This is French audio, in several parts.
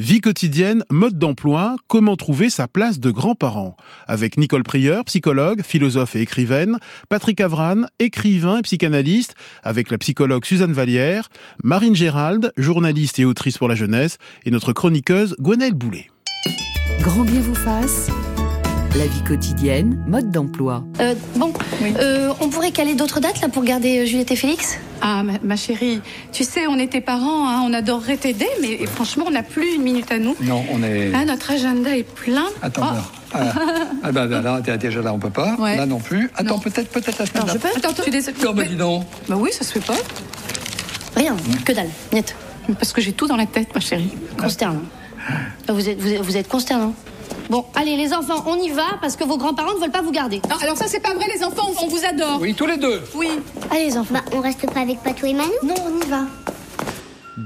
Vie quotidienne, mode d'emploi, comment trouver sa place de grand-parent Avec Nicole Prieur, psychologue, philosophe et écrivaine, Patrick Avran, écrivain et psychanalyste, avec la psychologue Suzanne Vallière, Marine Gérald, journaliste et autrice pour la jeunesse, et notre chroniqueuse Gwenaëlle Boulet. Grand bien vous fasse la vie quotidienne, mode d'emploi. Euh, bon, euh, on pourrait caler d'autres dates là pour garder euh, Juliette et Félix? Ah, ma, chérie, tu sais, on était parents, hein, on adorerait t'aider, mais franchement, on n'a plus une minute à nous. Non, on est. Ah, notre agenda est plein. Attends, oh. ah, ah bah, bah, là, déjà là, on peut pas. Là non plus. Attends, peut-être, peut-être la semaine. Non, je peux. Attends, tu es Non, bah dis donc. Bah oui, ça se fait pas. Rien, que dalle, net. Parce que j'ai tout dans la tête, ma chérie. Consternant. Vous êtes, vous êtes, vous êtes consternant. Bon, allez, les enfants, on y va parce que vos grands-parents ne veulent pas vous garder. Ah, alors ça, c'est pas vrai, les enfants, on vous adore. Oui, tous les deux. Oui. Allez, les enfants. Bah, on reste pas avec Patou et Manou Non, on y va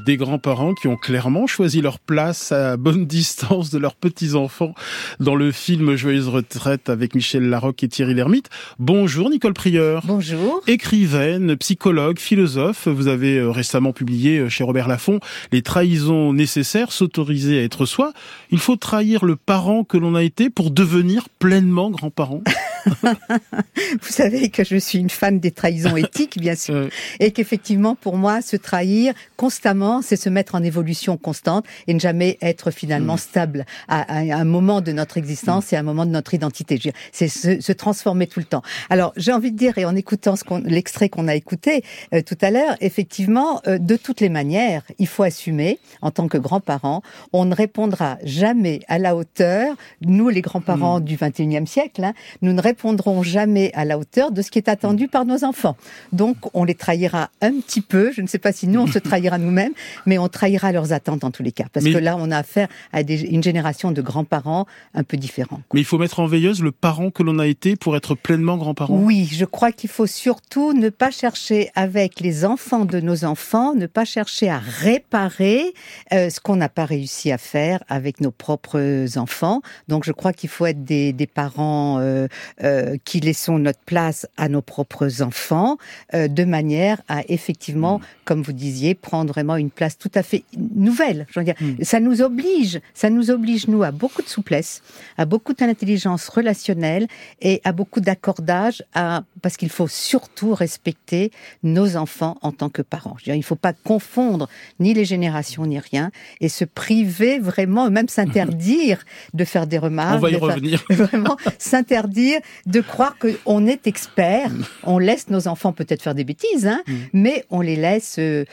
des grands-parents qui ont clairement choisi leur place à bonne distance de leurs petits-enfants dans le film Joyeuse retraite avec Michel Larocque et Thierry Lhermitte. Bonjour Nicole Prieur. Bonjour. Écrivaine, psychologue, philosophe, vous avez euh, récemment publié euh, chez Robert Laffont Les trahisons nécessaires, s'autoriser à être soi. Il faut trahir le parent que l'on a été pour devenir pleinement grand-parent. vous savez que je suis une fan des trahisons éthiques, bien sûr, et qu'effectivement, pour moi, se trahir constamment, c'est se mettre en évolution constante et ne jamais être finalement mm. stable à, un moment de notre existence et à un moment de notre identité. C'est se, transformer tout le temps. Alors, j'ai envie de dire, et en écoutant l'extrait qu'on a écouté euh, tout à l'heure, effectivement, euh, de toutes les manières, il faut assumer, en tant que grands-parents, on ne répondra jamais à la hauteur, nous les grands-parents mm. du 21e siècle, hein, nous ne répondront jamais à la hauteur de ce qui est attendu par nos enfants. Donc, on les trahira un petit peu. Je ne sais pas si nous, on se trahira nous-mêmes, mais on trahira leurs attentes en tous les cas. Parce que là, on a affaire à une génération de grands-parents un peu différents. Mais il faut mettre en veilleuse le parent que l'on a été pour être pleinement grand-parent. Oui, je crois qu'il faut surtout ne pas chercher avec les enfants de nos enfants, ne pas chercher à réparer euh, ce qu'on n'a pas réussi à faire avec nos propres enfants. Donc, je crois qu'il faut être des, des parents euh, euh, qui laissons notre place à nos propres enfants, de manière à effectivement, mm. comme vous disiez, prendre vraiment une place tout à fait nouvelle. Je veux dire, mm. ça nous oblige, ça nous oblige nous à beaucoup de souplesse, à beaucoup d'intelligence relationnelle et à beaucoup d'accordage, à parce qu'il faut surtout respecter nos enfants en tant que parents. Je veux dire, il ne faut pas confondre ni les générations ni rien et se priver vraiment, même s'interdire de faire des remarques. On va y revenir. vraiment s'interdire de croire qu'on est expert. On laisse nos enfants peut-être faire des bêtises, hein, mm. mais on les laisse euh,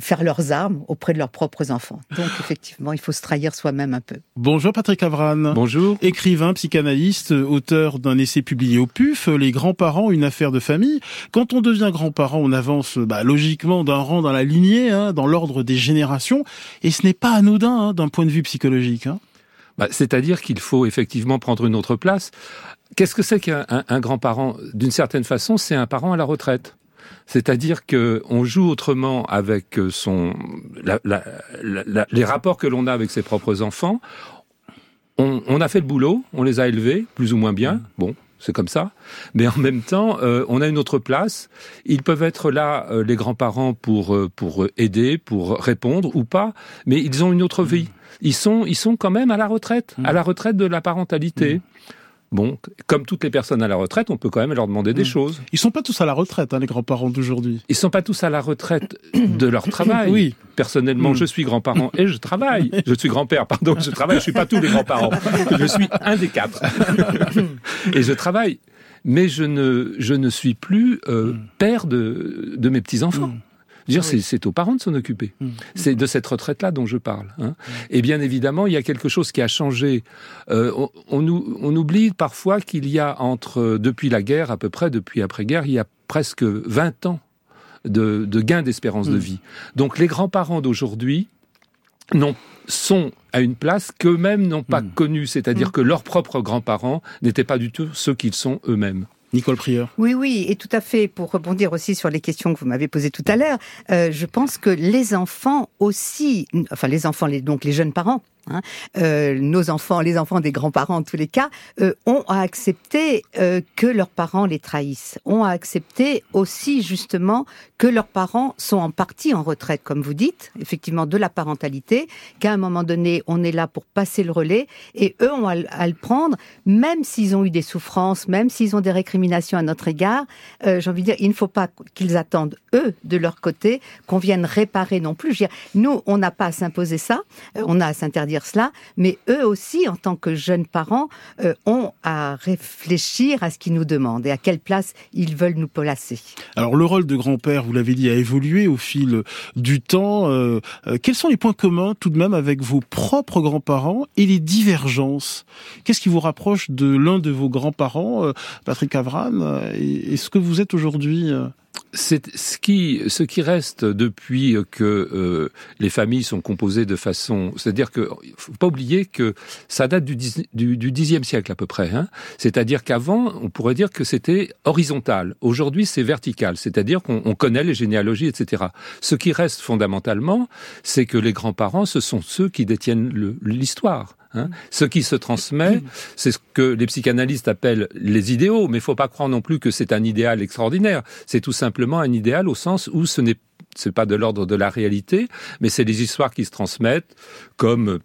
faire leurs armes auprès de leurs propres enfants. Donc effectivement, il faut se trahir soi-même un peu. Bonjour Patrick Avran. Bonjour. Écrivain, psychanalyste, auteur d'un essai publié au PUF, Les grands-parents, une affaire de famille. Quand on devient grand-parent, on avance bah, logiquement d'un rang dans la lignée, hein, dans l'ordre des générations, et ce n'est pas anodin hein, d'un point de vue psychologique. Hein. Bah, c'est-à-dire qu'il faut effectivement prendre une autre place. Qu'est-ce que c'est qu'un grand-parent? D'une certaine façon, c'est un parent à la retraite. C'est-à-dire que on joue autrement avec son les rapports que l'on a avec ses propres enfants. On, a fait le boulot, on les a élevés plus ou moins bien. Mmh. Bon, c'est comme ça. Mais en même temps, euh, on a une autre place. Ils peuvent être là, euh, les grands-parents, pour euh, pour aider, pour répondre ou pas. Mais ils ont une autre vie. Mmh. Ils sont ils sont quand même à la retraite, à la retraite de la parentalité. Bon, comme toutes les personnes à la retraite, on peut quand même leur demander des hmm. choses. Ils sont pas tous à la retraite, hein, les grands-parents d'aujourd'hui. Ils sont pas tous à la retraite de leur travail. Oui. Personnellement, hmm. je suis grand-parent et je travaille. Je suis grand-père, pardon, je travaille. Je suis pas tous les grands-parents. Je suis un des quatre. et je travaille. Mais je ne, je ne suis plus euh, hmm. père de, de mes petits-enfants. Dire, c'est aux parents de s'en occuper. Mmh. C'est de cette retraite-là dont je parle. Hein. Mmh. Et bien évidemment, il y a quelque chose qui a changé. Euh, on, on, oublie parfois qu'il y a entre, depuis la guerre, à peu près, depuis après-guerre, il y a presque 20 ans de, de gain d'espérance de mmh. vie. Donc les grands-parents d'aujourd'hui sont à une place qu'eux-mêmes n'ont pas connue, c'est-à-dire que leurs propres grands-parents n'étaient pas du tout ceux qu'ils sont eux-mêmes. Nicole Prieur. Oui, oui, et tout à fait. Pour rebondir aussi sur les questions que vous m'avez posées tout à l'heure, euh, je pense que les enfants aussi, enfin les enfants, donc les jeunes parents, Hein. Euh, nos enfants, les enfants des grands-parents en tous les cas, euh, ont accepté euh, que leurs parents les trahissent, ont accepté aussi justement que leurs parents sont en partie en retraite, comme vous dites, effectivement de la parentalité, qu'à un moment donné on est là pour passer le relais et eux ont à, le prendre, même s'ils ont eu des souffrances, même s'ils ont des récriminations à notre égard. J'ai envie de dire, il ne faut pas qu'ils attendent eux de leur côté qu'on vienne réparer non plus. nous, on n'a pas à s'imposer ça, on a à s'interdire cela, mais eux aussi, en tant que jeunes parents, euh, ont à réfléchir à ce qu'ils nous demandent et à quelle place ils veulent nous placer. Alors le rôle de grand-père, vous l'avez dit, a évolué au fil du temps. Euh, euh, quels sont les points communs tout de même avec vos propres grands-parents et les divergences? Qu'est-ce qui vous rapproche de l'un de vos grands-parents, Patrick Avran, et, et ce que vous êtes aujourd'hui c'est ce qui ce qui reste depuis que euh, les familles sont composées de façon, c'est-à-dire que faut pas oublier que ça date du du, siècle à peu près. Hein. C'est-à-dire qu'avant, on pourrait dire que c'était horizontal. Aujourd'hui, c'est vertical. C'est-à-dire qu'on connaît les généalogies, etc. Ce qui reste fondamentalement, c'est que les grands-parents, ce sont ceux qui détiennent l'histoire. Hein. Ce qui se transmet, c'est ce que les psychanalystes appellent les idéaux, mais il faut pas croire non plus que c'est un idéal extraordinaire. C'est tout simplement un idéal au sens où ce n'est c'est pas de l'ordre de la réalité, mais c'est des histoires qui se transmettent comme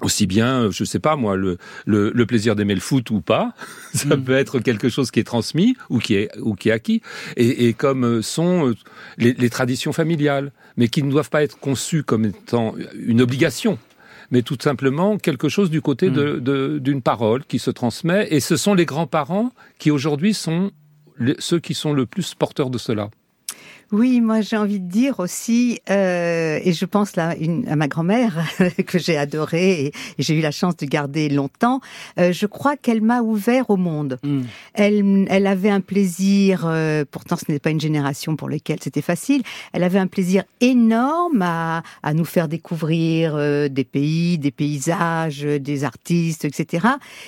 aussi bien, je sais pas moi, le, le, plaisir d'aimer le foot ou pas, ça mm. peut être quelque chose qui est transmis ou qui est ou qui est acquis, et, et comme sont les, les, traditions familiales, mais qui ne doivent pas être conçues comme étant une obligation mais tout simplement quelque chose du côté hmm. de, d'une parole qui se transmet. Et ce sont les grands-parents qui aujourd'hui sont ceux qui sont le plus porteurs de cela. Oui, moi j'ai envie de dire aussi, euh, et je pense là une, à ma grand-mère que j'ai adorée et, j'ai eu la chance de garder longtemps. Euh, je crois qu'elle m'a ouvert au monde. Mm. Elle, elle avait un plaisir. Euh, pourtant, ce n'est pas une génération pour laquelle c'était facile. Elle avait un plaisir énorme à, à nous faire découvrir euh, des pays, des paysages, des artistes, etc.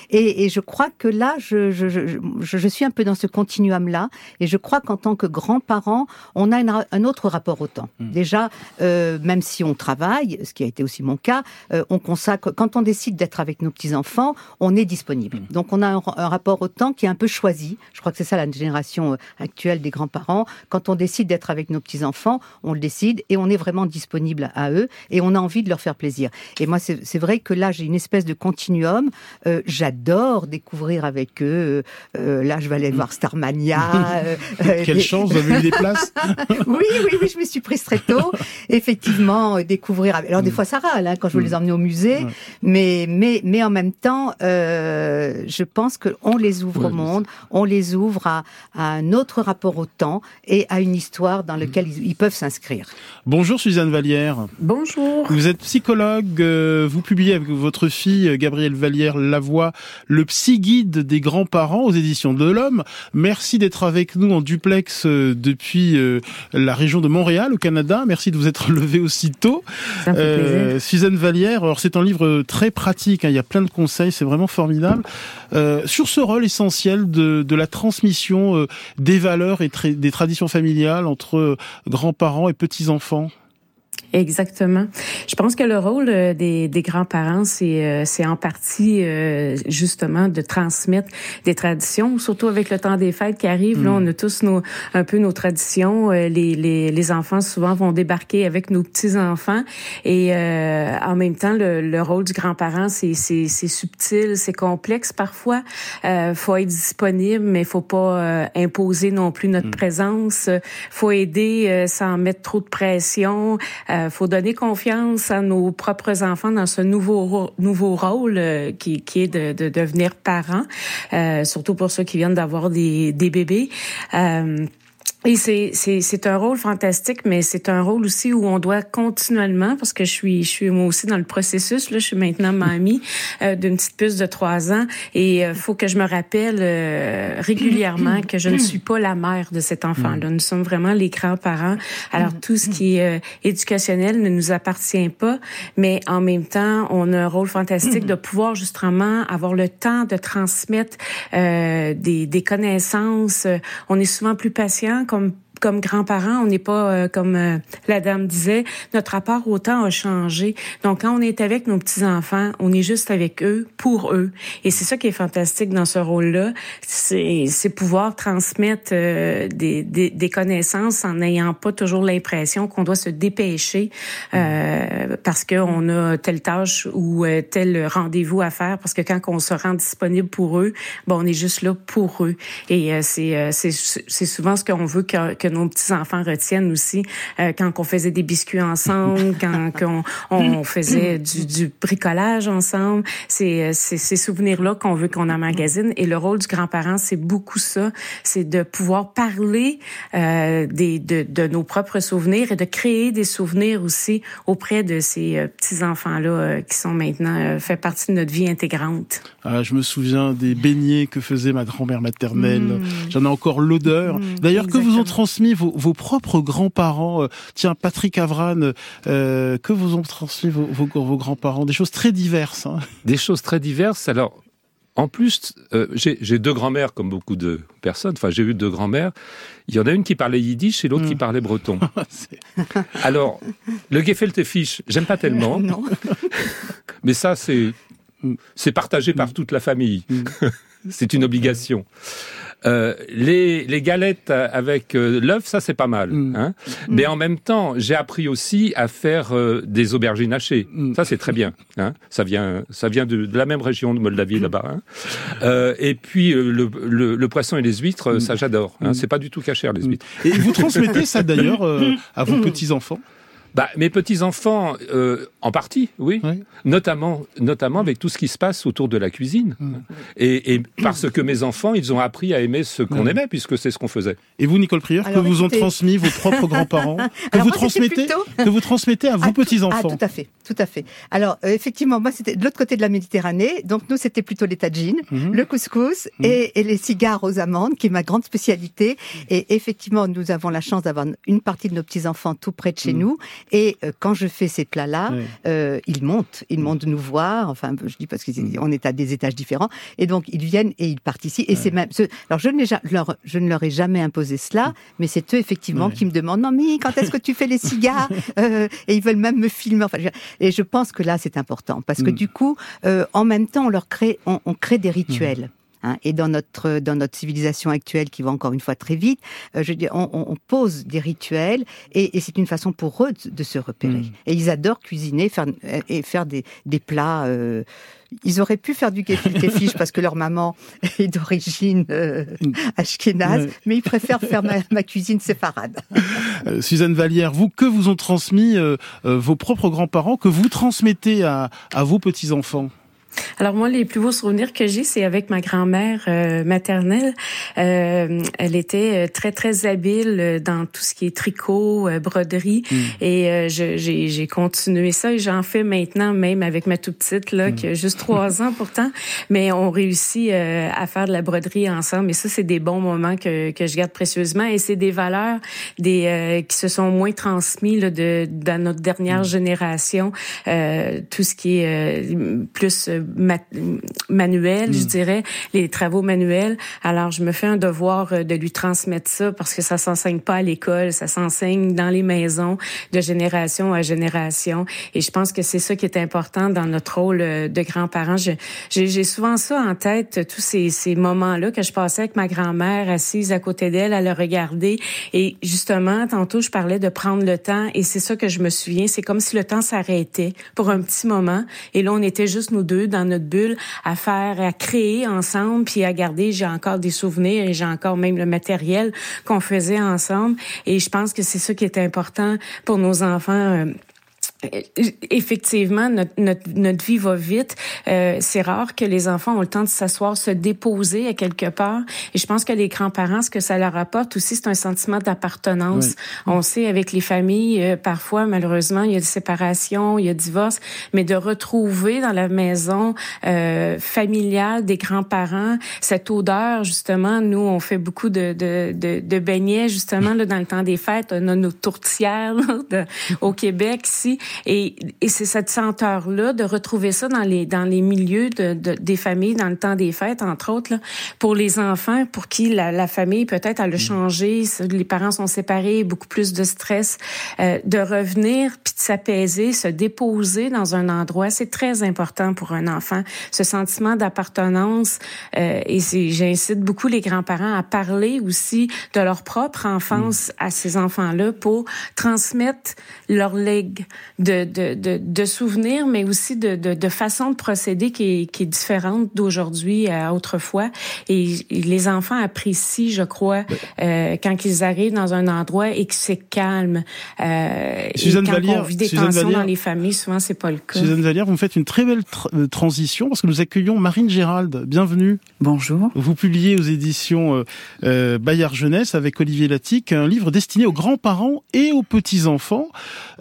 Et, et je crois que là, je, je, je, je suis un peu dans ce continuum là, et je crois qu'en tant que grands-parents, on a un, autre rapport au temps. Hmm. Déjà, euh, même si on travaille, ce qui a été aussi mon cas, euh, on consacre, quand on décide d'être avec nos petits-enfants, on est disponible. Hmm. Donc on a un, rapport au temps qui est un peu choisi. Je crois que c'est ça la génération euh, actuelle des grands-parents. Quand on décide d'être avec nos petits-enfants, on le décide et on est vraiment disponible à eux et on a envie de leur faire plaisir. Et moi, c'est vrai que là, j'ai une espèce de continuum. J'adore découvrir avec eux. là, je vais aller voir Starmania. Quelle chance, vous avez eu des places oui, oui, oui, je me suis prise très tôt. Effectivement, euh, découvrir. Alors des mm. fois, ça râle hein, quand je veux mm. les emmener au musée, mais mais mais en même temps, euh, je pense que on les ouvre au monde, on les ouvre à, à, un autre rapport au temps et à une histoire dans laquelle ils, peuvent s'inscrire. Bonjour Suzanne Vallière. Bonjour. Vous êtes psychologue. Euh, vous publiez avec votre fille Gabrielle Vallière Lavoie le psy guide des grands-parents aux éditions de l'Homme. Merci d'être avec nous en duplex depuis la région de Montréal au Canada. Merci de vous être levé aussitôt. Euh, Suzanne Vallière, alors c'est un livre très pratique, hein. il y a plein de conseils, c'est vraiment formidable. Euh, sur ce rôle essentiel de, de la transmission euh, des valeurs et des traditions familiales entre euh, grands-parents et petits-enfants. Exactement. Je pense que le rôle euh, des, des grands-parents, c'est euh, c'est en partie euh, justement de transmettre des traditions, surtout avec le temps des fêtes qui arrive. Là, mm. on a tous nos un peu nos traditions. Les, les, les enfants souvent vont débarquer avec nos petits enfants et en même temps, le, le rôle du grand-parent, c'est c'est subtil, c'est complexe parfois. Euh, faut être disponible, mais faut pas imposer non plus notre mm. présence. Faut aider sans mettre trop de pression. Euh, faut donner confiance à nos propres enfants dans ce nouveau nouveau rôle euh, qui, qui est de, de devenir parent, euh, surtout pour ceux qui viennent d'avoir des, des bébés. Euh, Et c'est, c'est, c'est un rôle fantastique, mais c'est un rôle aussi où on doit continuellement, parce que je suis, je suis moi aussi dans le processus, là, je suis maintenant mamie euh, d'une petite puce de trois ans, et il euh, faut que je me rappelle euh, régulièrement que je ne suis pas la mère de cet enfant-là. Nous sommes vraiment les grands-parents. Alors, tout ce qui est éducationnel ne nous appartient pas, mais en même temps, on a un rôle fantastique de pouvoir justement avoir le temps de transmettre des, des connaissances. On est souvent plus patient comme comme grands-parents, on n'est pas euh, comme euh, la dame disait, notre rapport au temps a changé. Donc quand on est avec nos petits enfants, on est juste avec eux pour eux. Et c'est ça qui est fantastique dans ce rôle-là, c'est pouvoir transmettre euh, des, des, des, connaissances en n'ayant pas toujours l'impression qu'on doit se dépêcher euh, parce qu'on a telle tâche ou tel rendez-vous à faire. Parce que quand on se rend disponible pour eux, bon, on est juste là pour eux. Et c'est souvent ce qu'on veut que nos petits enfants retiennent aussi euh, quand on faisait des biscuits ensemble, quand, quand on, faisait du, du, bricolage ensemble. C'est euh, ces souvenirs-là qu'on veut qu'on emmagasine. Et le rôle du grand-parent, c'est beaucoup ça, c'est de pouvoir parler euh, des, de, de, nos propres souvenirs et de créer des souvenirs aussi auprès de ces euh, petits enfants-là qui sont maintenant fait partie de notre vie intégrante. Ah, je me souviens des beignets que faisait ma grand-mère maternelle. Mmh. J'en ai encore l'odeur. Mmh, D'ailleurs, que vous ont transmis vos, vos propres grands-parents euh, Tiens, Patrick Avran, euh, que vous ont transmis vos, vos, grands-parents? Des choses très diverses. Hein. Des choses très diverses. Alors, en plus, euh, j'ai deux grands-mères, comme beaucoup de personnes. Enfin, j'ai eu deux grands-mères. Il y en a une qui parlait yiddish et l'autre qui mm. parlait breton. Alors, le gefilte fish, j'aime pas tellement. non. Mais ça, c'est c'est partagé par mm. toute la famille. Mm. c'est une obligation. Euh, les, les, galettes avec euh, l'œuf, ça c'est pas mal. Mm. Hein mm. Mais en même temps, j'ai appris aussi à faire euh, des aubergines hachées. Mm. Ça c'est très bien. Hein ça vient, ça vient de, de, la même région de Moldavie là-bas. Hein euh, et puis le, le, le, poisson et les huîtres, ça j'adore. Hein c'est pas du tout cachère les huîtres. Et vous transmettez ça d'ailleurs à vos petits enfants bah, mes petits enfants, euh, en partie, oui. Notamment, notamment avec tout ce qui se passe autour de la cuisine. Mm. Et, et, parce que mes enfants, ils ont appris à aimer ce qu'on aimait, puisque c'est ce qu'on faisait. Et vous, Nicole Prieur, que vous ont transmis vos propres grands-parents, que vous transmettez, que vous transmettez à vos petits enfants. Ah, tout à fait, tout à fait. Alors, euh, effectivement, moi, c'était de l'autre côté de la Méditerranée, donc nous, c'était plutôt les tagines, mm-hmm. le couscous et, et, les cigares aux amandes, qui est ma grande spécialité. Et effectivement, nous avons la chance d'avoir une partie de nos petits enfants tout près de chez mm. nous. Et euh, quand je fais ces plats-là, euh, ils montent, ils montent nous voir. Enfin, je dis parce qu'on mm. est à des étages différents, et donc ils viennent et ils participent. Et c'est même. Alors je, leur, je ne leur ai jamais imposé cela, mm. mais c'est eux effectivement qui me demandent mamie, quand est-ce que tu fais les cigares? Euh, Et ils veulent même me filmer. Enfin, et je pense que là c'est important parce que mm. du coup, euh, en même temps, on leur crée, on, on crée des rituels. Hein, et dans notre dans notre civilisation actuelle qui va encore une fois très vite, euh, je dis, on, on, pose des rituels et, et c'est une façon pour eux de, se repérer. Mm. Et ils adorent cuisiner faire, et faire des, des plats. Euh, ils auraient pu faire du fish parce que leur maman est d'origine euh, mm. ashkénaze, mais ils préfèrent faire ma, ma cuisine séfarade. Euh, Suzanne Vallière, vous, que vous ont transmis vos propres grands-parents, que vous transmettez à, à vos petits-enfants? Alors moi, les plus beaux souvenirs que j'ai, c'est avec ma grand-mère euh, maternelle. Euh, elle était euh, très très habile dans tout ce qui est tricot, broderie, mm. et j'ai continué ça et j'en fais maintenant même avec ma toute petite là, mm. qui a juste trois ans pourtant, mais on réussit à faire de la broderie ensemble. Et ça, c'est des bons moments que, que je garde précieusement et c'est des valeurs des qui se sont moins transmises là, de dans notre dernière mm. génération. tout ce qui est plus manuel, je hmm. dirais, les travaux manuels. Alors, je me fais un devoir euh, de lui transmettre ça parce que ça s'enseigne pas à l'école, ça s'enseigne dans les maisons de génération à génération. Et je pense que c'est ça qui est important dans notre rôle euh, de grands-parents. J'ai souvent ça en tête, tous ces, ces moments-là que je passais avec ma grand-mère assise à côté d'elle à le regarder. Et justement, tantôt, je parlais de prendre le temps et c'est ça que je me souviens. C'est comme si le temps s'arrêtait pour un petit moment. Et là, on était juste nous deux dans notre bulle à faire, à créer ensemble, puis à garder. J'ai encore des souvenirs et j'ai encore même le matériel qu'on faisait ensemble. Et je pense que c'est ça qui est important pour nos enfants. Euh, effectivement, notre, notre, notre, vie va vite. Euh, c'est rare que les enfants ont le temps de s'asseoir, se déposer à quelque part. Et je pense que les grands-parents, ce que ça leur apporte aussi, c'est un sentiment d'appartenance. On sait avec les familles, euh, parfois, malheureusement, il y a des séparations, il y a divorce, mais de retrouver dans la maison euh, familiale des grands-parents cette odeur, justement, nous, on fait beaucoup de, de, de, de beignets, justement, là, dans le temps des fêtes. On a nos tourtières de, au Québec, ici. Et, et c'est cette senteur-là, de retrouver ça dans les, dans les milieux de, de, des familles, dans le temps des fêtes, entre autres, là, pour les enfants, pour qui la, la famille, peut-être, a changé, les parents sont séparés, beaucoup plus de stress, euh, de revenir, puis de s'apaiser, se déposer dans un endroit, c'est très important pour un enfant. Ce sentiment d'appartenance, euh, et j'incite beaucoup les grands-parents à parler aussi de leur propre enfance à ces enfants-là pour transmettre leur legs de, de, de, de souvenirs, mais aussi de, de, de façon de procéder qui est, qui est différente d'aujourd'hui à autrefois. Et, les enfants apprécient, je crois, euh, quand ils arrivent dans un endroit et que c'est calme. Euh, Suzanne et quand Vallière, on vit des Suzanne tensions Vallière, dans les familles, souvent c'est pas le cas. Suzanne Vallière, vous me faites une très belle tra euh, transition parce que nous accueillons Marine Gérald. Bienvenue. Bonjour. Vous publiez aux éditions euh, euh, Bayard Jeunesse avec Olivier Latique un livre destiné aux grands-parents et aux petits-enfants.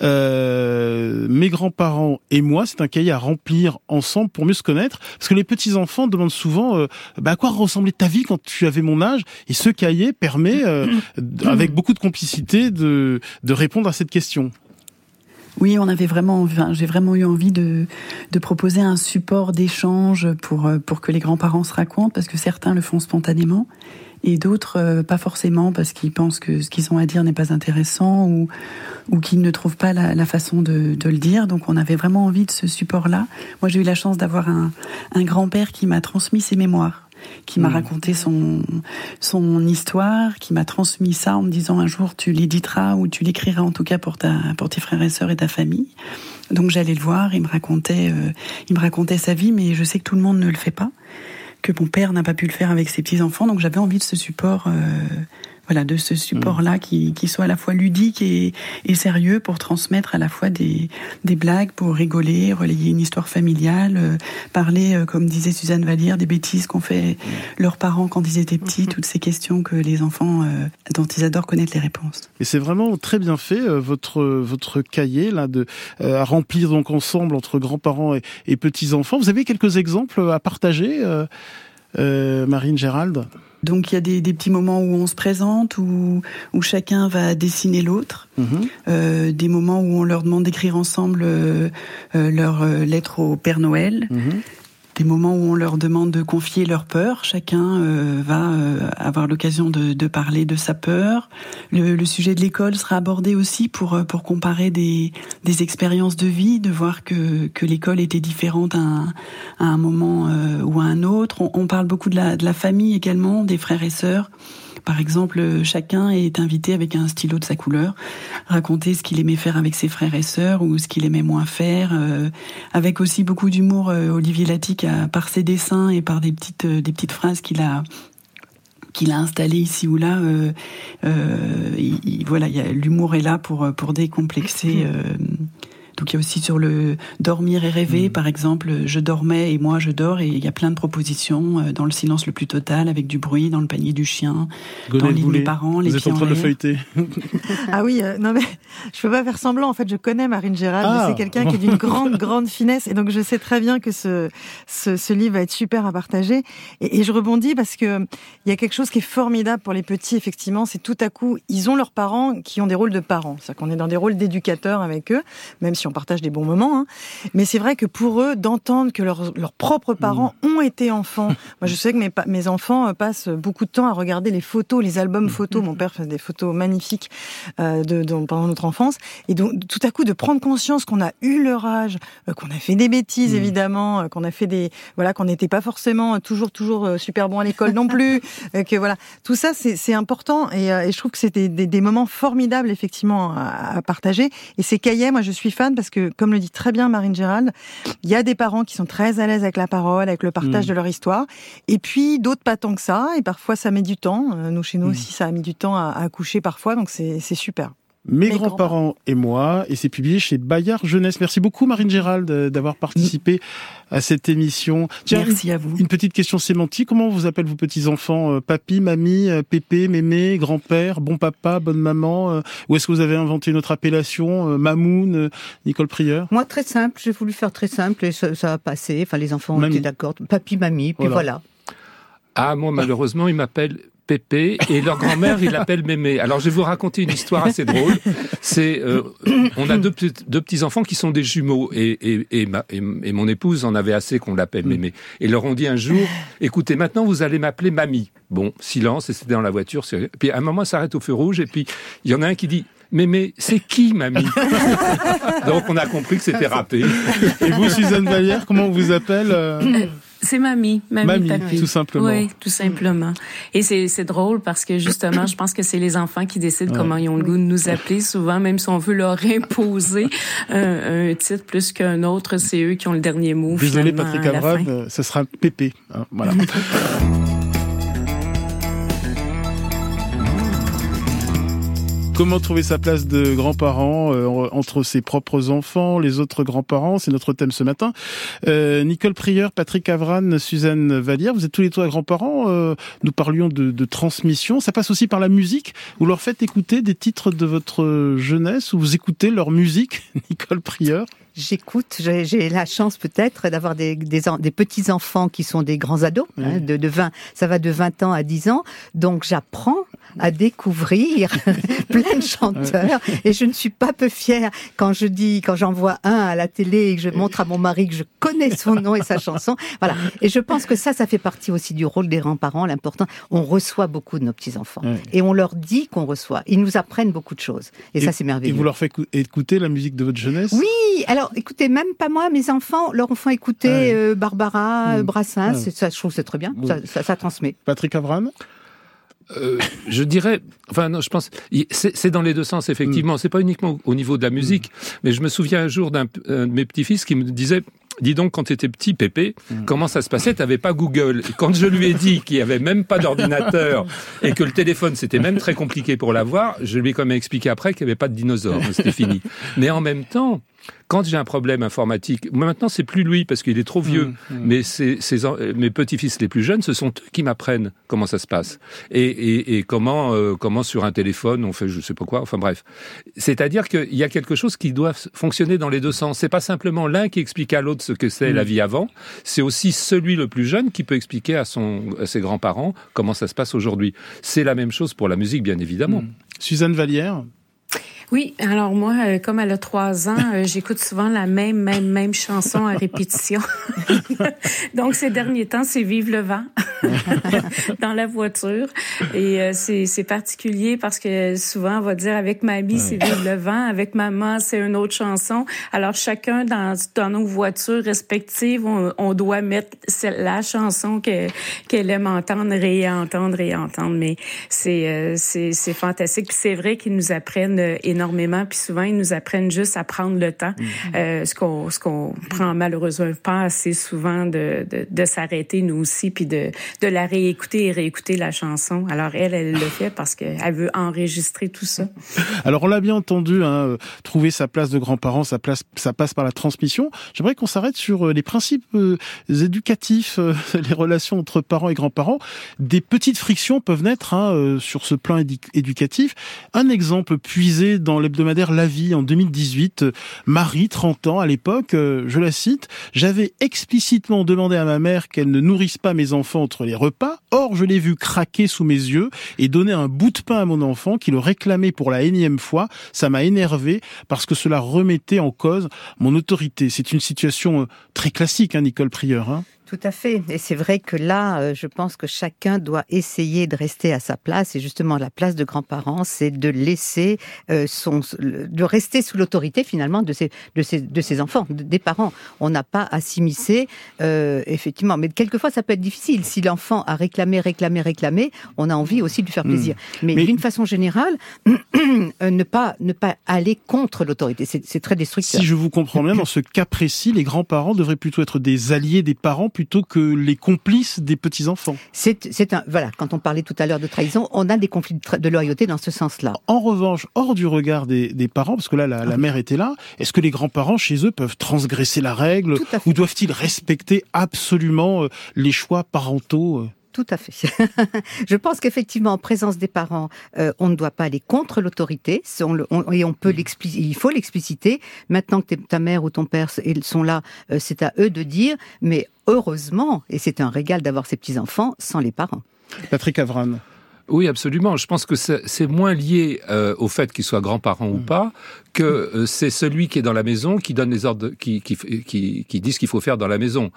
Euh, mes grands-parents et moi, c'est un cahier à remplir ensemble pour mieux se connaître. Parce que les petits-enfants demandent souvent euh, bah, à quoi ressemblait ta vie quand tu avais mon âge? Et ce cahier permet, euh, avec beaucoup de complicité, de, de répondre à cette question. Oui, on avait vraiment, j'ai vraiment eu envie de, de proposer un support d'échange pour, pour que les grands-parents se racontent, parce que certains le font spontanément et d'autres euh, pas forcément parce qu'ils pensent que ce qu'ils ont à dire n'est pas intéressant ou, ou qu'ils ne trouvent pas la, la façon de, de, le dire. Donc on avait vraiment envie de ce support-là. Moi j'ai eu la chance d'avoir un, un grand-père qui m'a transmis ses mémoires qui m'a mmh. raconté son son histoire, qui m'a transmis ça en me disant un jour tu l'éditeras ou tu l'écriras en tout cas pour ta pour tes frères et sœurs et ta famille. Donc j'allais le voir, il me racontait euh, il me racontait sa vie, mais je sais que tout le monde ne le fait pas que mon père n'a pas pu le faire avec ses petits enfants. Donc j'avais envie de ce support euh, voilà, de ce support-là qui, qui, soit à la fois ludique et, et, sérieux pour transmettre à la fois des, des blagues, pour rigoler, relayer une histoire familiale, euh, parler, euh, comme disait Suzanne Vallière, des bêtises qu'ont fait leurs parents quand ils étaient petits, toutes ces questions que les enfants, euh, dont ils adorent connaître les réponses. Et c'est vraiment très bien fait, votre, votre cahier, là, de, à remplir donc ensemble entre grands-parents et, et petits-enfants. Vous avez quelques exemples à partager, Marine Gérald donc il y a des, des, petits moments où on se présente, où, où chacun va dessiner l'autre, mmh. euh, des moments où on leur demande d'écrire ensemble euh, euh, leur euh, lettre au Père Noël. Mmh des moments où on leur demande de confier leur peur. Chacun euh, va euh, avoir l'occasion de, de, parler de sa peur. Le, le sujet de l'école sera abordé aussi pour euh, pour comparer des, des expériences de vie, de voir que, que l'école était différente à un, à un moment euh, ou à un autre. On, on, parle beaucoup de la, de la famille également, des frères et sœurs. Par exemple, chacun est invité avec un stylo de sa couleur, raconter ce qu'il aimait faire avec ses frères et sœurs ou ce qu'il aimait moins faire, euh, avec aussi beaucoup d'humour. Euh, Olivier Latique, par ses dessins et par des petites euh, des petites phrases qu'il a qu'il a installé ici ou là, euh, euh, il, voilà, l'humour est là pour pour décomplexer euh, donc il y a aussi sur le dormir et rêver, mmh. par exemple, je dormais et moi je dors, et il y a plein de propositions euh, dans le silence le plus total, avec du bruit, dans le panier du chien, dans le lit des parents, les Vous êtes en train de feuilleter. ah oui, euh, non mais je peux pas faire semblant. En fait, je connais Marine Gérald, ah. c'est quelqu'un qui est d'une grande grande finesse, et donc je sais très bien que ce ce, ce livre va être super à partager. Et, et je rebondis parce que il y a quelque chose qui est formidable pour les petits. Effectivement, c'est tout à coup ils ont leurs parents qui ont des rôles de parents, c'est-à-dire qu'on est dans des rôles d'éducateurs avec eux, même si on partage des bons moments. Hein. Mais c'est vrai que pour eux, d'entendre que leurs, leurs propres parents mmh. ont été enfants. Moi, je sais que mes, mes enfants euh, passent beaucoup de temps à regarder les photos, les albums photos. Mon père fait des photos magnifiques euh, de, de, pendant notre enfance. Et donc, tout à coup, de prendre conscience qu'on a eu leur âge, euh, qu'on a fait des bêtises, mmh. évidemment, euh, qu'on a fait des... Voilà, qu'on n'était pas forcément toujours, toujours super bon à l'école non plus. que voilà, tout ça, c'est important. Et, et, je trouve que c'était des, des, moments formidables, effectivement, à, à partager. Et ces cahiers, moi, je suis fan parce que, comme le dit très bien Marine Gérald, il y a des parents qui sont très à l'aise avec la parole, avec le partage mmh. de leur histoire, et puis d'autres pas tant que ça, et parfois ça met du temps. Euh, nous, chez nous mmh. aussi, ça a mis du temps à, à accoucher parfois, donc c'est super. Mes, grands-parents et moi, et c'est publié chez Bayard Jeunesse. Merci beaucoup Marine Gérald d'avoir participé à cette émission. Merci à vous. Une petite question sémantique. Comment vous appellent vos petits-enfants Papy, mamie, pépé, mémé, grand-père, bon papa, bonne maman Ou est-ce que vous avez inventé une autre appellation Mamoun, Nicole Prieur? Moi, très simple. J'ai voulu faire très simple et ça, a passé. Enfin, les enfants ont été d'accord. Papy, mamie, puis voilà. Ah, moi, malheureusement, il m'appelle Pépé et leur grand-mère il l'appelle Mémé. Alors je vais vous raconter une histoire assez drôle. C'est euh, on a deux, deux petits enfants qui sont des jumeaux et et, et, ma, et, mon épouse en avait assez qu'on l'appelle Mémé. Et leur ont dit un jour écoutez maintenant vous allez m'appeler Mamie. Bon silence et c'était dans la voiture. Puis à un moment ça s'arrête au feu rouge et puis il y en a un qui dit mais, c'est qui, mamie? Donc on a compris que c'était râpé. Et vous, Suzanne Vallière, comment on vous appelle euh? c'est mamie, mamie, mamie tout simplement. Oui, tout simplement. Et c'est drôle parce que justement, je pense que c'est les enfants qui décident comment ils ont le goût de nous appeler. Souvent, même si on veut leur imposer un, un titre plus qu'un autre, c'est eux qui ont le dernier mot. Désolé, Patrick euh, ce sera Pépé. Hein, voilà. Comment trouver sa place de grand-parent euh, entre ses propres enfants, les autres grands-parents? C'est notre thème ce matin. Euh, Nicole Prieur, Patrick Avran, Suzanne Vallière, vous êtes tous les trois grands-parents. Euh, nous parlions de, de, transmission. Ça passe aussi par la musique. Vous leur faites écouter des titres de votre jeunesse ou vous écoutez leur musique, Nicole Prieur? J'écoute, j'ai la chance peut-être d'avoir des, des, des petits-enfants qui sont des grands ados, hein, de, de 20, ça va de 20 ans à 10 ans, donc j'apprends à découvrir plein de chanteurs et je ne suis pas peu fière quand je dis, quand j'en vois un à la télé et que je montre à mon mari que je connais son nom et sa chanson. Voilà. Et je pense que ça, ça fait partie aussi du rôle des grands-parents, l'important. On reçoit beaucoup de nos petits-enfants et on leur dit qu'on reçoit. Ils nous apprennent beaucoup de choses et, ça, c'est merveilleux. Et vous leur faites écouter la musique de votre jeunesse? Oui, alors écoutez, même pas moi, mes enfants leur font écouter euh, Barbara, mmh. Brassens, ça, je trouve c'est très bien, ça, ça, transmet. Patrick Avram euh, je dirais, enfin non, je pense, c'est dans les deux sens effectivement. Mm. C'est pas uniquement au niveau de la musique, mm. mais je me souviens un jour d'un de mes petits-fils qui me disait. Dis donc, quand tu étais petit, Pépé, mm. comment ça se passait? T'avais pas Google. Et quand je lui ai dit qu'il y avait même pas d'ordinateur et que le téléphone c'était même très compliqué pour l'avoir, je lui ai quand même expliqué après qu'il n'y avait pas de dinosaures. C'était fini. Mais en même temps, quand j'ai un problème informatique, maintenant c'est plus lui parce qu'il est trop vieux, mmh, mmh. mais c'est, mes petits-fils les plus jeunes, ce sont eux qui m'apprennent comment ça se passe et, et, et comment euh, comment sur un téléphone on fait je sais pas quoi. Enfin bref, c'est-à-dire qu'il y a quelque chose qui doit fonctionner dans les deux sens. C'est pas simplement l'un qui explique à l'autre ce que c'est la mmh. vie avant, c'est aussi celui le plus jeune qui peut expliquer à son à ses grands-parents comment ça se passe aujourd'hui. C'est la même chose pour la musique bien évidemment. Suzanne Vallière oui, alors moi, euh, comme elle a trois ans, euh, j'écoute souvent la même, même, même chanson à répétition. Donc, ces derniers temps, c'est Vive le vent dans la voiture. Et euh, c'est particulier parce que souvent, on va dire avec mamie, c'est Vive le vent, avec maman, c'est une autre chanson. Alors, chacun dans, dans nos voitures respectives, on, doit mettre la chanson qu'elle aime entendre, réentendre, réentendre. Mais c'est c'est fantastique. Puis c'est vrai qu'ils nous apprennent énormément, puis souvent ils nous apprennent juste à prendre le temps, mm-hmm. euh, ce qu'on ce qu'on prend malheureusement pas assez souvent de, de, de s'arrêter nous aussi, puis de, de la réécouter et réécouter la chanson. Alors elle, elle le fait parce qu'elle veut enregistrer tout ça. Alors on l'a bien entendu, hein, euh, trouver sa place de grand-parent, sa place, ça passe par la transmission. J'aimerais qu'on s'arrête sur euh, les principes éducatifs, les relations entre parents et grands-parents. Des petites frictions peuvent naître hein, sur ce plan éducatif. Un exemple puisé dans l'hebdomadaire La Vie en 2018. Marie, 30 ans à l'époque, euh, je la cite, j'avais explicitement demandé à ma mère qu'elle ne nourrisse pas mes enfants entre les repas. Or, je l'ai vu craquer sous mes yeux et donner un bout de pain à mon enfant qui le réclamait pour la énième fois. Ça m'a énervé parce que cela remettait en cause mon autorité. C'est une situation euh, très classique, hein, Nicole Prieur. Hein tout à fait. Et c'est vrai que là, euh, je pense que chacun doit essayer de rester à sa place. Et justement, la place de grands-parents, c'est de laisser euh, son, de rester sous l'autorité finalement de ses, de ses, de ses enfants, des parents. On n'a pas à s'immiscer, euh, effectivement. Mais quelquefois, ça peut être difficile. Si l'enfant a réclamé, réclamé, réclamé, on a envie aussi de lui faire plaisir. Hmm. Mais, d'une façon générale, ne pas ne pas aller contre l'autorité, c'est très destructeur. Si je vous comprends bien, dans ce cas précis, les grands-parents devraient plutôt être des alliés des parents plutôt que les complices des petits-enfants. C'est un voilà, quand on parlait tout à l'heure de trahison, on a des conflits de loyauté dans ce sens-là. En revanche, hors du regard des, parents, parce que là, la, la mère était là, est-ce que les grands-parents chez eux peuvent transgresser la règle ou doivent-ils respecter absolument euh, les choix parentaux euh? Tout à fait. je pense qu'effectivement, en présence des parents, euh, on ne doit pas aller contre l'autorité, et on peut mm. il faut l'expliciter. Maintenant que ta mère ou ton père sont là, euh, c'est à eux de dire. Mais heureusement, et c'est un régal d'avoir ces petits enfants sans les parents. Patrick Avran. Oui, absolument. Je pense que c'est moins lié euh, au fait qu'ils soient grands-parents ou mm. pas que c'est celui qui est dans la maison qui donne les ordres, qui, qui, qui, qui dit ce qu'il faut faire dans la maison.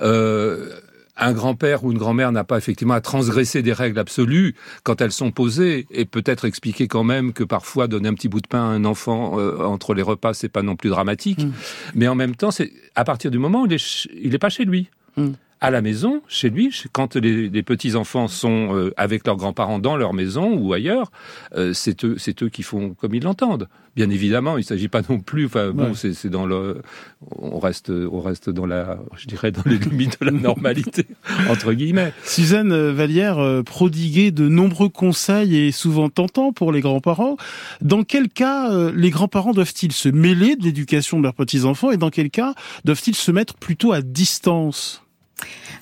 Euh, un grand-père ou une grand-mère n'a pas effectivement à transgresser des règles absolues quand elles sont posées et peut-être expliquer quand même que parfois donner un petit bout de pain à un enfant euh, entre les repas c'est pas non plus dramatique. Mm. Mais en même temps, c'est à partir du moment où il est, il est pas chez lui. Mm à la maison, chez lui, quand les, petits-enfants sont euh, avec leurs grands-parents dans leur maison ou ailleurs, euh, c'est eux, eux qui font comme ils l'entendent. Bien évidemment, il ne s'agit pas non plus. Enfin, bon, c'est dans le, on reste, on reste dans la, je dirais, dans les limites de la normalité entre guillemets. Suzanne Vallière euh, prodiguait de nombreux conseils et souvent tentants pour les grands-parents. Dans quel cas les grands-parents doivent-ils se mêler de l'éducation de leurs petits-enfants et dans quel cas doivent-ils se mettre plutôt à distance?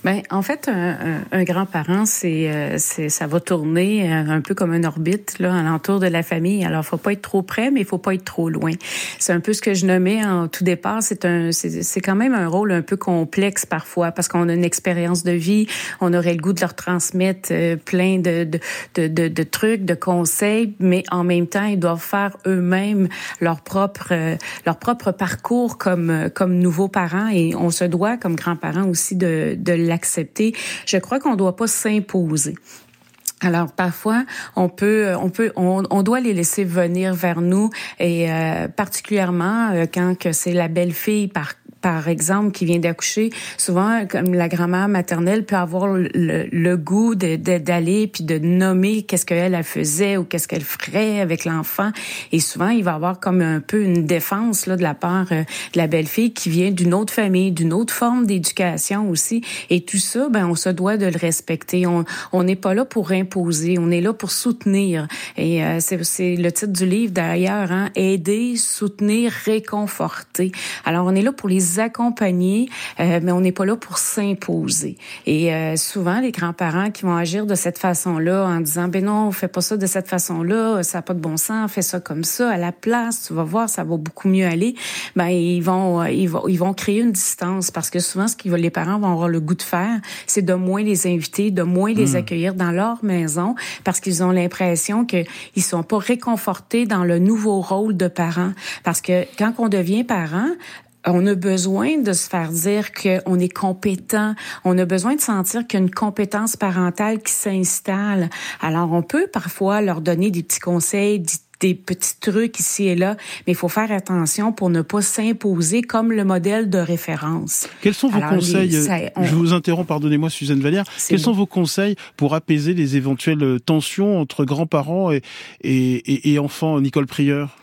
Ben, en fait, un, un, grand-parent, c'est, euh, c'est, ça va tourner euh, un peu comme une orbite là, alentour de la famille. Alors, faut pas être trop près, mais il faut pas être trop loin. C'est un peu ce que je nommais en tout départ. C'est un, c'est, quand même un rôle un peu complexe parfois parce qu'on a une expérience de vie. On aurait le goût de leur transmettre euh, plein de, de, de, de, de trucs, de conseils, mais en même temps, ils doivent faire eux-mêmes leur propre, leur propre parcours comme, comme nouveaux parents et on se doit, comme grands-parents aussi, de, de l'accepter. Je crois qu'on ne doit pas s'imposer. Alors parfois, on peut, on peut, on, doit les laisser venir vers nous et euh, particulièrement euh, quand que c'est la belle fille par par exemple, qui vient d'accoucher, souvent, comme la grand-mère maternelle peut avoir le, goût d'aller puis de nommer qu'est-ce qu'elle elle faisait ou qu'est-ce qu'elle ferait avec l'enfant. Et souvent, il va avoir comme un peu une défense là de la part euh, de la belle-fille qui vient d'une autre famille, d'une autre forme d'éducation aussi. Et tout ça, ben, on se doit de le respecter. On n'est pas là pour imposer, on est là pour soutenir. Et euh, c'est le titre du livre d'ailleurs, hein, aider, soutenir, réconforter. Alors, on est là pour les accompagner, euh, mais on n'est pas là pour s'imposer. Et euh, souvent, les grands-parents qui vont agir de cette façon-là, en disant, ben non, fais pas ça de cette façon-là, ça n'a pas de bon sens, fais ça comme ça, à la place, tu vas voir, ça va beaucoup mieux aller. Ben ils vont, euh, ils vont, ils vont créer une distance parce que souvent, ce que les parents vont avoir le goût de faire, c'est de moins les inviter, de moins les hmm. accueillir dans leur maison parce qu'ils ont l'impression qu'ils sont pas réconfortés dans le nouveau rôle de parent. Parce que quand on devient parent, on a besoin de se faire dire qu'on est compétent. On a besoin de sentir qu'il y a une compétence parentale qui s'installe. Alors, on peut parfois leur donner des petits conseils, des petits trucs ici et là, mais il faut faire attention pour ne pas s'imposer comme le modèle de référence. Quels sont vos conseils Je vous interromps, pardonnez-moi, Suzanne Vallière. Quels sont vos conseils pour apaiser les éventuelles tensions entre grands-parents et, et, et enfants, Nicole Prieur?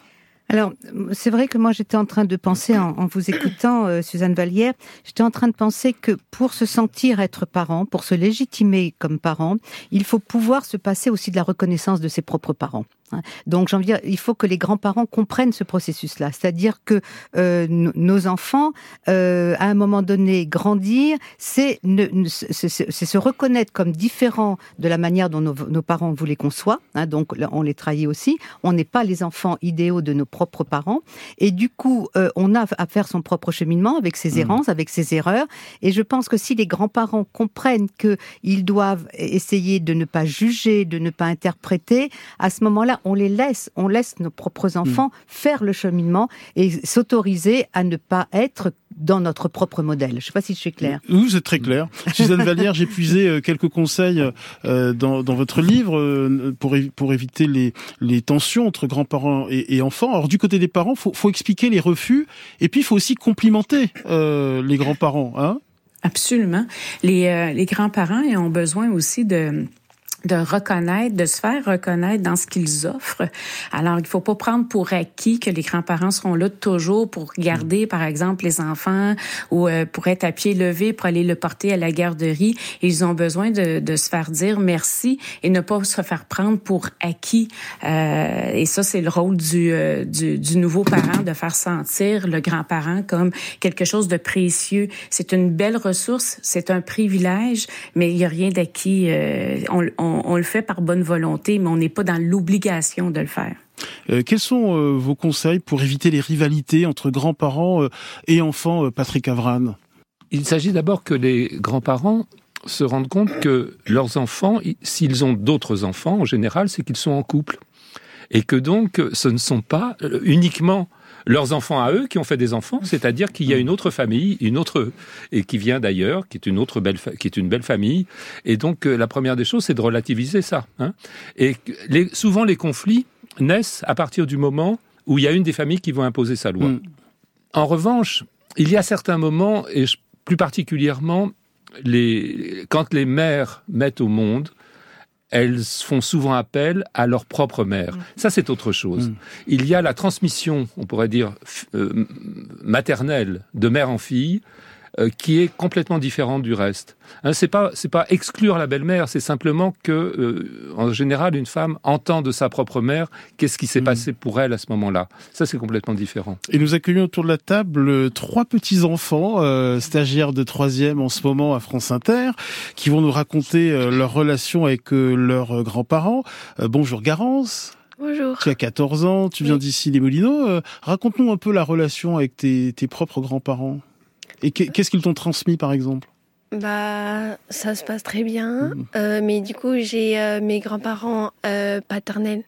Alors, c'est vrai que moi, j'étais en train de penser, en, vous écoutant, euh, Suzanne Vallière, j'étais en train de penser que pour se sentir être parent, pour se légitimer comme parent, il faut pouvoir se passer aussi de la reconnaissance de ses propres parents. Hein. Donc, j'ai envie de dire, il faut que les grands-parents comprennent ce processus-là. C'est-à-dire que euh, nos enfants, euh, à un moment donné, grandir, c'est se reconnaître comme différent de la manière dont nos, parents voulaient qu'on soit. Hein. donc, on les trahit aussi. On n'est pas les enfants idéaux de nos propres parents. Et du coup, euh, on a à faire son propre cheminement avec ses mmh. errances, avec ses erreurs. Et je pense que si les grands-parents comprennent qu'ils doivent essayer de ne pas juger, de ne pas interpréter, à ce moment-là, on les laisse, on laisse nos propres enfants mm. faire le cheminement et s'autoriser à ne pas être dans notre propre modèle. Je ne sais pas si je suis claire. Oui, vous êtes très clair. Suzanne Vallière, j'ai puisé euh, quelques conseils euh, dans, votre livre euh, pour, pour éviter les, les tensions entre grands-parents et, enfants. Alors du côté des parents, faut, faut expliquer les refus et puis il faut aussi complimenter les grands-parents. Hein? Absolument. Les, les grands-parents ont besoin aussi de de reconnaître, de se faire reconnaître dans ce qu'ils offrent. Alors, il faut pas prendre pour acquis que les grands-parents seront là toujours pour garder, par exemple, les enfants ou euh, pour être à pied levé pour aller le porter à la garderie. Ils ont besoin de, de se faire dire merci et ne pas se faire prendre pour acquis. Euh, et ça, c'est le rôle du, euh, du, du, nouveau parent de faire sentir le grand-parent comme quelque chose de précieux. C'est une belle ressource, c'est un privilège, mais il n'y a rien d'acquis. Euh, on, on on, le fait par bonne volonté, mais on n'est pas dans l'obligation de le faire. Euh, quels sont euh, vos conseils pour éviter les rivalités entre grands-parents euh, et enfants, Patrick Avran Il s'agit d'abord que les grands-parents se rendent compte que leurs enfants, s'ils ont d'autres enfants, en général, c'est qu'ils sont en couple. Et que donc, ce ne sont pas uniquement leurs enfants à eux qui ont fait des enfants, c'est-à-dire qu'il y a une autre famille, une autre et qui vient d'ailleurs, qui est une autre belle, qui est une belle famille. Et donc euh, la première des choses, c'est de relativiser ça. Hein. Et les, souvent les conflits naissent à partir du moment où il y a une des familles qui va imposer sa loi. Mm. En revanche, il y a certains moments, et plus particulièrement les, quand les mères mettent au monde elles font souvent appel à leur propre mère. Mm. Ça, c'est autre chose. Mm. Il y a la transmission, on pourrait dire, euh, maternelle de mère en fille, euh, qui est complètement différente du reste. Hein, c'est pas c'est pas exclure la belle-mère, c'est simplement que euh, en général une femme entend de sa propre mère qu'est-ce qui s'est mm. passé pour elle à ce moment-là. Ça c'est complètement différent. Et nous accueillons autour de la table euh, trois petits enfants stagiaires de troisième en ce moment à France Inter qui vont nous raconter leur relation avec leurs grands-parents. bonjour Garance. Bonjour. Tu as 14 ans, tu viens d'ici les Moulineaux. Raconte-nous un peu la relation avec tes, tes propres grands-parents. Et qu'est-ce qu'ils t'ont transmis, par exemple? Bah, ça se passe très bien. Mhm. Euh, mais du coup, j'ai euh, mes grands-parents euh, paternels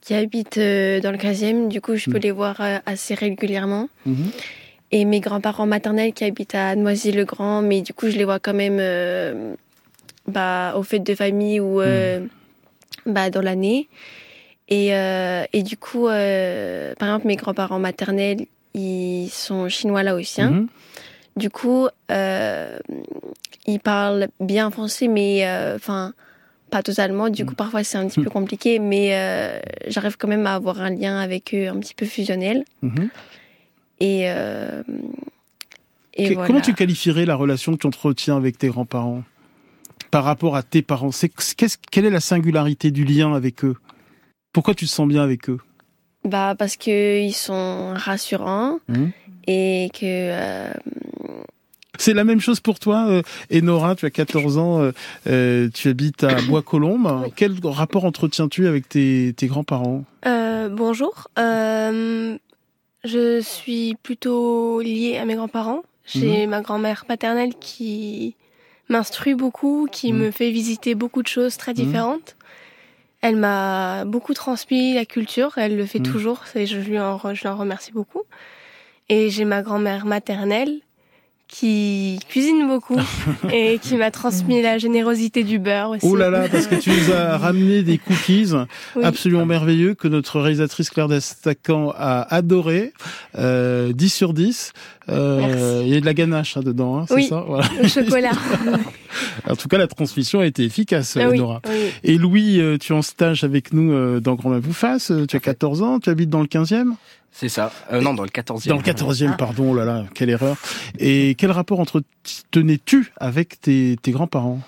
qui habitent dans le 15e. Du coup, je peux mhm. les voir assez régulièrement. Mhm. Et mes grands-parents maternels qui habitent à Noisy-le-Grand. Mais du coup, je les vois quand même bah, au fait de famille ou bah, dans l'année. Et, et, du coup, par exemple, mes grands-parents maternels, ils sont chinois laotiens. Du coup, euh, il parle bien français, mais euh, enfin, pas totalement. Du coup, mm. parfois, c'est un petit peu mm. compliqué, mais euh, j'arrive quand même à avoir un lien avec eux un petit peu fusionnel. Mm-hmm. Et, euh, et Comment tu qualifierais la relation que tu entretiens avec tes grands-parents par rapport à tes parents? C'est, Quelle est la singularité du lien avec eux? Pourquoi tu te sens bien avec eux? Bah parce qu'ils sont rassurants mm. et que c'est la même chose pour toi, euh, Enora, tu as 14 ans, euh, euh, tu habites à Bois-Colombes. Quel rapport entretiens-tu avec tes, grands-parents? Bonjour, je suis plutôt liée à mes grands-parents. J'ai mhm. ma grand-mère paternelle qui m'instruit beaucoup, qui mhm. me fait visiter beaucoup de choses très mhm. différentes. Elle m'a beaucoup transmis la culture, elle le fait toujours, et je lui en, je l'en remercie beaucoup. Et j'ai ma grand-mère maternelle qui cuisine beaucoup et qui m'a transmis la générosité du beurre aussi. Oh là là, parce que tu nous as ramené des cookies absolument merveilleux que notre réalisatrice Claire Destacan a adoré, euh, 10 sur 10. Euh, il y a de la ganache hein, dedans, hein, c'est ça voilà. Le chocolat. en tout cas, la transmission a été efficace, ah Nora. Et Louis, euh, tu es en stage avec nous euh, dans Grand vous Face. Tu as 14 ans, tu habites dans le 15e c'est ça. Euh, non, dans le 14e. Dans le 14e, ah. pardon, oh là là, quelle erreur. Et quel rapport entretenais-tu avec tes, tes grands-parents?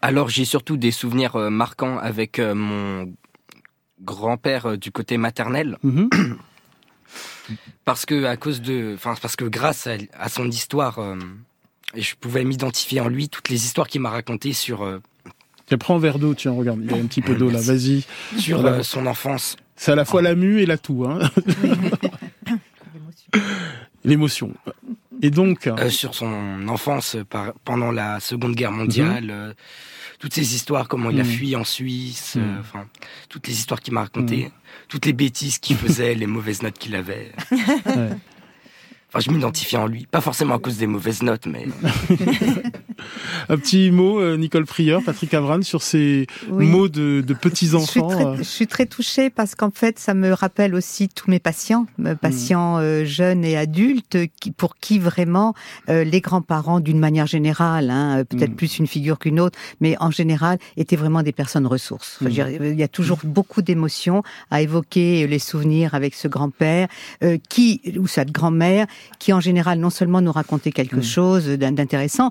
Alors, j'ai surtout des souvenirs euh, marquants avec euh, mon grand-père du côté maternel. Mhm. parce que à cause de, enfin, parce que grâce à, son histoire, je pouvais m'identifier en lui toutes les histoires qu'il m'a racontées sur. Tiens, prends un verre d'eau, tiens, regarde, il y a un petit peu d'eau là, vas-y. Sur son enfance. C'est à la fois la mue et la toux. Hein. L'émotion. Et donc euh, Sur son enfance pendant la Seconde Guerre mondiale, mhm. euh, toutes ces histoires, comment il a mhm. fui en Suisse, euh, mhm. enfin toutes les histoires qu'il m'a racontées, toutes les bêtises qu'il faisait, les mauvaises notes qu'il avait. Enfin, je m'identifie en lui, pas forcément à cause des mauvaises notes, mais. un petit mot, euh, Nicole Prieur, Patrick Avran, sur ces mots de, petits enfants. Euh. Je suis très, touchée parce qu'en fait, ça me rappelle aussi tous mes patients, mes hmm. patients euh, jeunes et adultes, qui, pour qui vraiment les grands-parents, d'une manière générale, hein, peut-être hmm. plus une figure qu'une autre, mais en général, étaient vraiment des personnes ressources. Hmm. il y a toujours beaucoup d'émotions à évoquer les souvenirs avec ce grand-père, qui ou cette grand-mère qui en général non seulement nous racontait quelque mm. chose d'intéressant,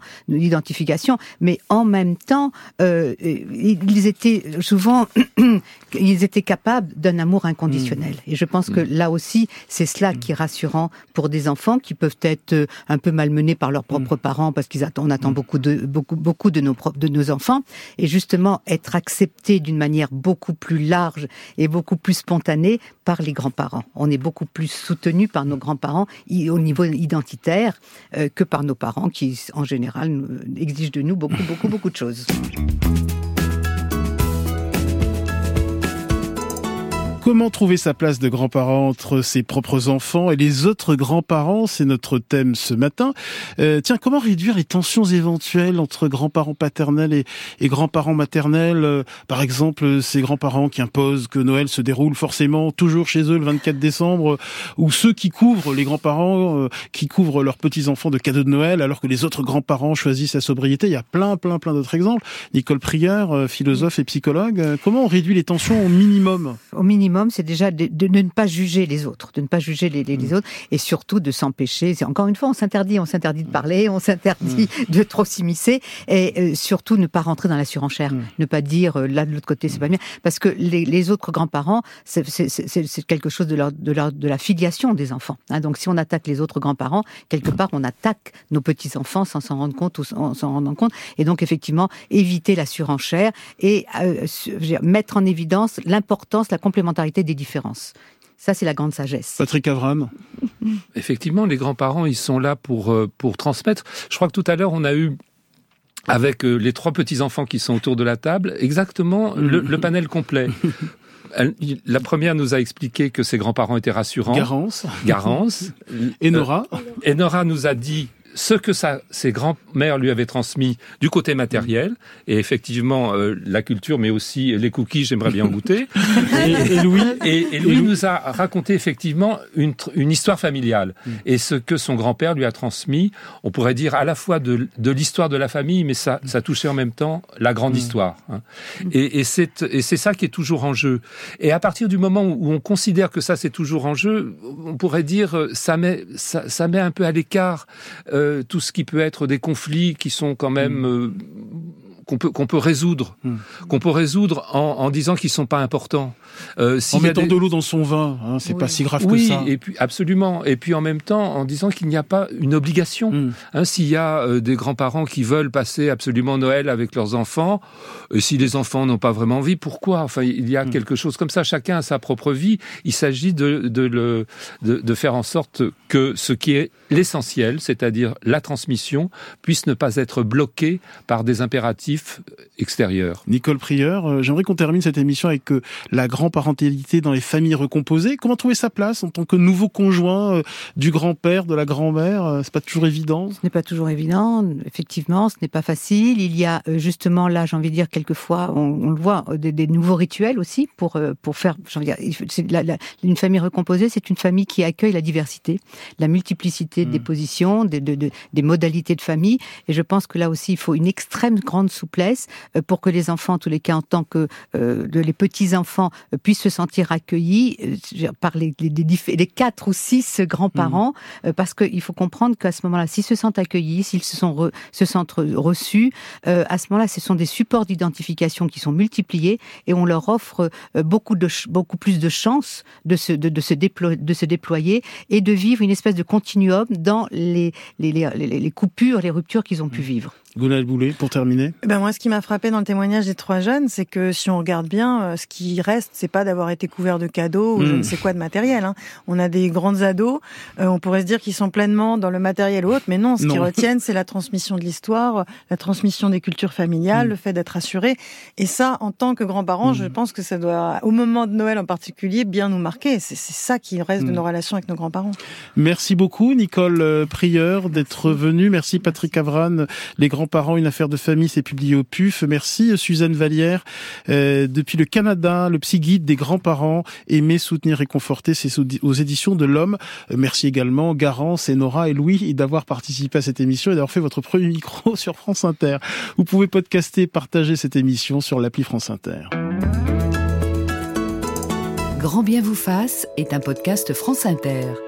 d'identification, mais en même temps, euh, ils étaient souvent, ils étaient capables d'un amour inconditionnel. Mm. Et je pense que mm. là aussi, c'est cela qui est rassurant pour des enfants qui peuvent être euh, un peu malmenés par leurs propres parents parce qu'ils attendent, on attend beaucoup de beaucoup beaucoup de nos de nos enfants et justement être acceptés d'une manière beaucoup plus large et beaucoup plus spontanée par les grands-parents. On est beaucoup plus soutenu par nos grands-parents au niveau identitaire euh, que par nos parents qui, en général, exigent de nous beaucoup, beaucoup, beaucoup de choses. Comment trouver sa place de grand-parent entre ses propres enfants et les autres grands-parents? C'est notre thème ce matin. Euh, tiens, comment réduire les tensions éventuelles entre grands-parents paternels et, grands-parents maternels? Euh, Par exemple, ces grands-parents qui imposent que Noël se déroule forcément toujours chez eux le 24 décembre, ou ceux qui couvrent les grands-parents, euh, qui couvrent leurs petits-enfants de cadeaux de Noël, alors que les autres grands-parents choisissent la sobriété. Il y a plein, plein, plein d'autres exemples. Nicole Prieur, philosophe et psychologue, comment on réduit les tensions au minimum? Au minimum c'est déjà de, ne pas juger les autres, de ne pas juger les, mm. autres, et surtout de s'empêcher. Encore une fois, on s'interdit, on s'interdit de parler, on s'interdit mm. de trop s'immiscer, et euh, surtout ne pas rentrer dans la surenchère, mm. ne pas dire euh, là de l'autre côté c'est pas bien, parce que les, autres grands-parents, c'est quelque chose de, de, la filiation des enfants. Hein. Donc si on attaque les autres grands-parents, quelque part on attaque nos petits enfants sans s'en rendre compte ou sans s'en rendre compte, et donc effectivement éviter la surenchère et euh, mettre en évidence l'importance, la complémentarité des différences. Ça, c'est la grande sagesse. Patrick Avram. Effectivement, les grands-parents, ils sont là pour, euh, pour transmettre. Je crois que tout à l'heure, on a eu avec euh, les trois petits-enfants qui sont autour de la table, exactement le, le panel complet. la première nous a expliqué que ses grands-parents étaient rassurants. Garance. Garance. Et Nora. Et Nora nous a dit ce que sa, ses grands-mères lui avaient transmis du côté matériel, et effectivement euh, la culture, mais aussi les cookies, j'aimerais bien en goûter. et, Louis, et, Louis nous a raconté effectivement une, une histoire familiale, mm. et ce que son grand-père lui a transmis, on pourrait dire à la fois de, de l'histoire de la famille, mais ça, ça touchait en même temps la grande mm. histoire. Hein. Et, et c'est ça qui est toujours en jeu. Et à partir du moment où on considère que ça c'est toujours en jeu, on pourrait dire euh, ça met ça, ça met un peu à l'écart. Euh, tout ce qui peut être des conflits qui sont quand même mm. euh, qu'on peut qu'on peut résoudre, hmm. qu'on peut résoudre en, en disant qu'ils sont pas importants. Euh, en mettant de l'eau dans son vin, hein, c'est pas si grave que ça. et puis absolument. Et puis en même temps, en disant qu'il n'y a pas une obligation. Hmm. Hein, S'il y a euh, des grands-parents qui veulent passer absolument Noël avec leurs enfants, et si les enfants n'ont pas vraiment envie, pourquoi? Enfin, il y a hmm. quelque chose comme ça. Chacun a sa propre vie. Il s'agit de de, le, de de faire en sorte que ce qui est l'essentiel, c'est-à-dire la transmission, puisse ne pas être bloqué par des impératifs extérieur. Nicole Prieur, euh, j'aimerais qu'on termine cette émission avec euh, la grand-parentalité dans les familles recomposées. Comment trouver sa place en tant que nouveau conjoint euh, du grand-père, de la grand-mère C'est pas toujours évident? Ce n'est pas toujours évident, effectivement, ce n'est pas facile. Il y a justement là, j'ai envie de dire quelquefois, on, le voit, des, nouveaux rituels aussi pour pour faire. J'ai envie de dire, une famille recomposée, c'est une famille qui accueille la diversité, la multiplicité des hmm. positions, des, des modalités de famille. Et je pense que là aussi, il faut une extrême grande souplesse souplesse euh, pour que les enfants, en tous les cas en tant que euh, les petits enfants, euh, puissent se sentir accueillis par les, les, quatre ou six grands-parents, mmh. parce qu'il faut comprendre qu'à ce moment-là, s'ils se sentent accueillis, s'ils se, sont se sentent reçus, à ce moment-là, ce sont des supports d'identification qui sont multipliés et on leur offre beaucoup de beaucoup plus de chances de se de, se déployer, de se déployer et de vivre une espèce de continuum dans les les, les, les coupures, les ruptures qu'ils ont pu mmh. vivre. Gonal Boulet, pour terminer. Eh ben moi, ce qui m'a frappé dans le témoignage des trois jeunes, c'est que si on regarde bien, euh, ce qui reste, c'est pas d'avoir été couvert de cadeaux ou je hmm. ne sais quoi de matériel. Hein. On a des grandes ados, euh, on pourrait se dire qu'ils sont pleinement dans le matériel ou autre, mais non, ce qu'ils retiennent, c'est la transmission de l'histoire, la transmission des cultures familiales, hmm. le fait d'être assuré. Et ça, en tant que grands-parents, je hmm. pense que ça doit, au moment de Noël en particulier, bien nous marquer. C'est ça qui reste de nos relations avec nos grands-parents. Merci beaucoup, Nicole euh, Prieur, d'être venue. Merci, Patrick Avran. Les grands-parents, une affaire de famille, c'est publié au PUF. Merci, Suzanne Vallière. Euh, depuis le Canada, le psy guide des grands-parents, aimer, soutenir et conforter, c'est aux éditions de l'Homme. Euh, merci également, Garance et Nora et Louis, d'avoir participé à cette émission et d'avoir fait votre premier micro sur France Inter. Vous pouvez podcaster, partager cette émission sur l'appli France Inter. Grand bien vous fasse est un podcast France Inter.